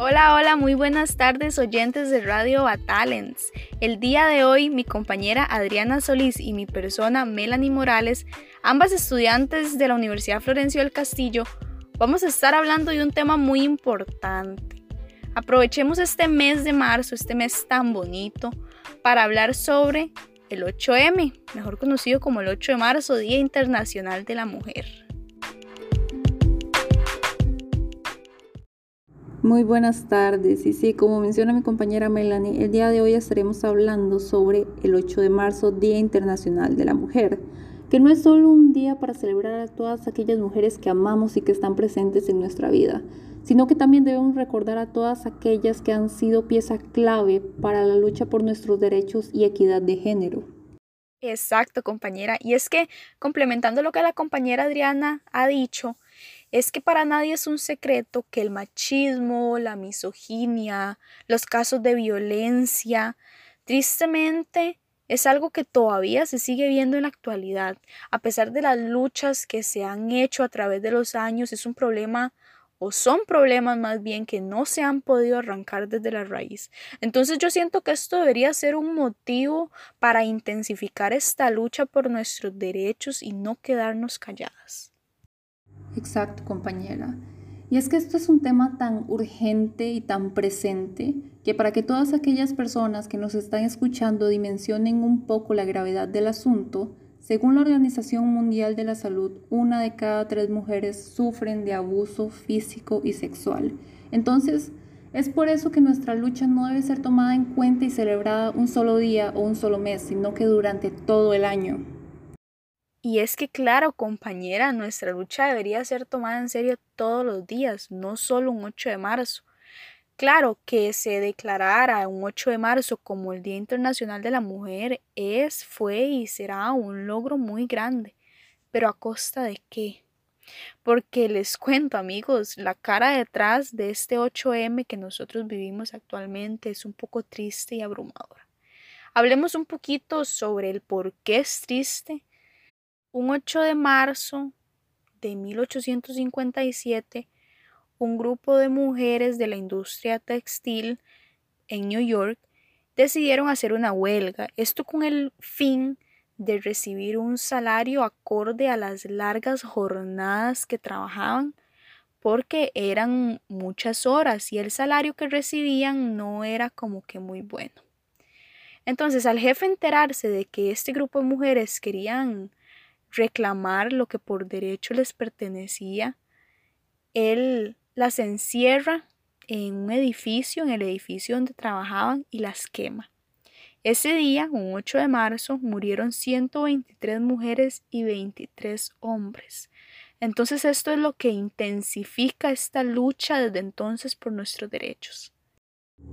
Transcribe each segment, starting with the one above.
Hola, hola, muy buenas tardes oyentes de Radio Batalents. El día de hoy mi compañera Adriana Solís y mi persona Melanie Morales, ambas estudiantes de la Universidad Florencio del Castillo, vamos a estar hablando de un tema muy importante. Aprovechemos este mes de marzo, este mes tan bonito, para hablar sobre el 8M, mejor conocido como el 8 de marzo, Día Internacional de la Mujer. Muy buenas tardes. Y sí, como menciona mi compañera Melanie, el día de hoy estaremos hablando sobre el 8 de marzo, Día Internacional de la Mujer, que no es solo un día para celebrar a todas aquellas mujeres que amamos y que están presentes en nuestra vida, sino que también debemos recordar a todas aquellas que han sido pieza clave para la lucha por nuestros derechos y equidad de género. Exacto, compañera. Y es que, complementando lo que la compañera Adriana ha dicho, es que para nadie es un secreto que el machismo, la misoginia, los casos de violencia, tristemente es algo que todavía se sigue viendo en la actualidad. A pesar de las luchas que se han hecho a través de los años, es un problema o son problemas más bien que no se han podido arrancar desde la raíz. Entonces yo siento que esto debería ser un motivo para intensificar esta lucha por nuestros derechos y no quedarnos calladas. Exacto, compañera. Y es que esto es un tema tan urgente y tan presente que para que todas aquellas personas que nos están escuchando dimensionen un poco la gravedad del asunto, según la Organización Mundial de la Salud, una de cada tres mujeres sufren de abuso físico y sexual. Entonces, es por eso que nuestra lucha no debe ser tomada en cuenta y celebrada un solo día o un solo mes, sino que durante todo el año. Y es que, claro, compañera, nuestra lucha debería ser tomada en serio todos los días, no solo un 8 de marzo. Claro, que se declarara un 8 de marzo como el Día Internacional de la Mujer es, fue y será un logro muy grande. Pero a costa de qué? Porque les cuento amigos, la cara detrás de este 8M que nosotros vivimos actualmente es un poco triste y abrumadora. Hablemos un poquito sobre el por qué es triste un 8 de marzo de 1857, un grupo de mujeres de la industria textil en New York decidieron hacer una huelga, esto con el fin de recibir un salario acorde a las largas jornadas que trabajaban, porque eran muchas horas y el salario que recibían no era como que muy bueno. Entonces, al jefe enterarse de que este grupo de mujeres querían reclamar lo que por derecho les pertenecía, él las encierra en un edificio, en el edificio donde trabajaban y las quema. Ese día, un 8 de marzo, murieron 123 mujeres y 23 hombres. Entonces esto es lo que intensifica esta lucha desde entonces por nuestros derechos.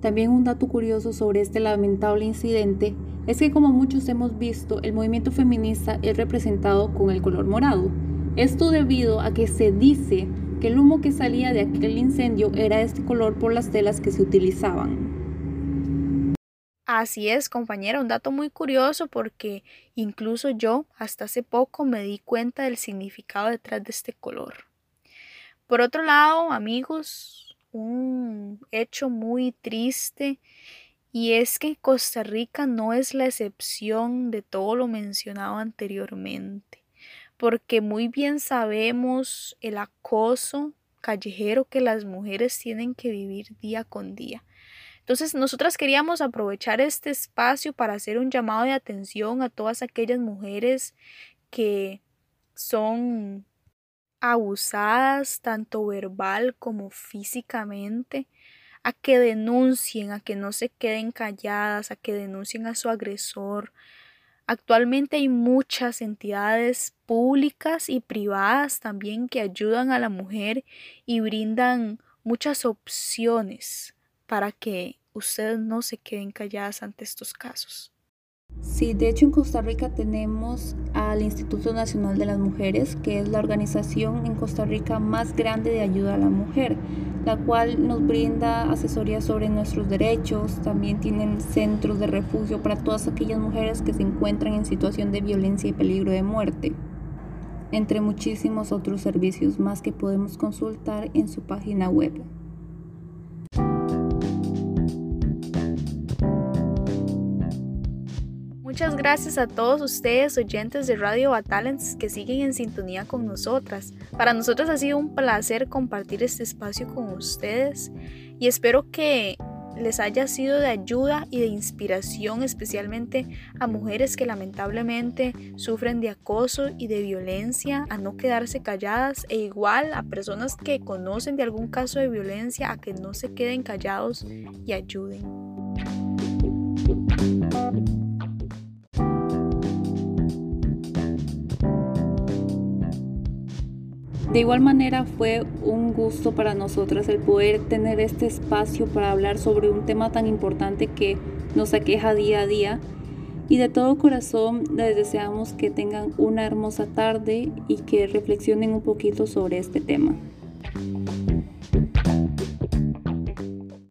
También un dato curioso sobre este lamentable incidente es que como muchos hemos visto, el movimiento feminista es representado con el color morado. Esto debido a que se dice que el humo que salía de aquel incendio era este color por las telas que se utilizaban. Así es, compañera, un dato muy curioso porque incluso yo hasta hace poco me di cuenta del significado detrás de este color. Por otro lado, amigos, un hecho muy triste y es que Costa Rica no es la excepción de todo lo mencionado anteriormente, porque muy bien sabemos el acoso callejero que las mujeres tienen que vivir día con día. Entonces, nosotras queríamos aprovechar este espacio para hacer un llamado de atención a todas aquellas mujeres que son abusadas tanto verbal como físicamente, a que denuncien, a que no se queden calladas, a que denuncien a su agresor. Actualmente hay muchas entidades públicas y privadas también que ayudan a la mujer y brindan muchas opciones para que ustedes no se queden calladas ante estos casos. Sí, de hecho en Costa Rica tenemos al Instituto Nacional de las Mujeres, que es la organización en Costa Rica más grande de ayuda a la mujer, la cual nos brinda asesoría sobre nuestros derechos, también tienen centros de refugio para todas aquellas mujeres que se encuentran en situación de violencia y peligro de muerte, entre muchísimos otros servicios más que podemos consultar en su página web. Muchas gracias a todos ustedes, oyentes de Radio Batalents, que siguen en sintonía con nosotras. Para nosotros ha sido un placer compartir este espacio con ustedes y espero que les haya sido de ayuda y de inspiración especialmente a mujeres que lamentablemente sufren de acoso y de violencia, a no quedarse calladas e igual a personas que conocen de algún caso de violencia a que no se queden callados y ayuden. De igual manera fue un gusto para nosotras el poder tener este espacio para hablar sobre un tema tan importante que nos aqueja día a día. Y de todo corazón les deseamos que tengan una hermosa tarde y que reflexionen un poquito sobre este tema.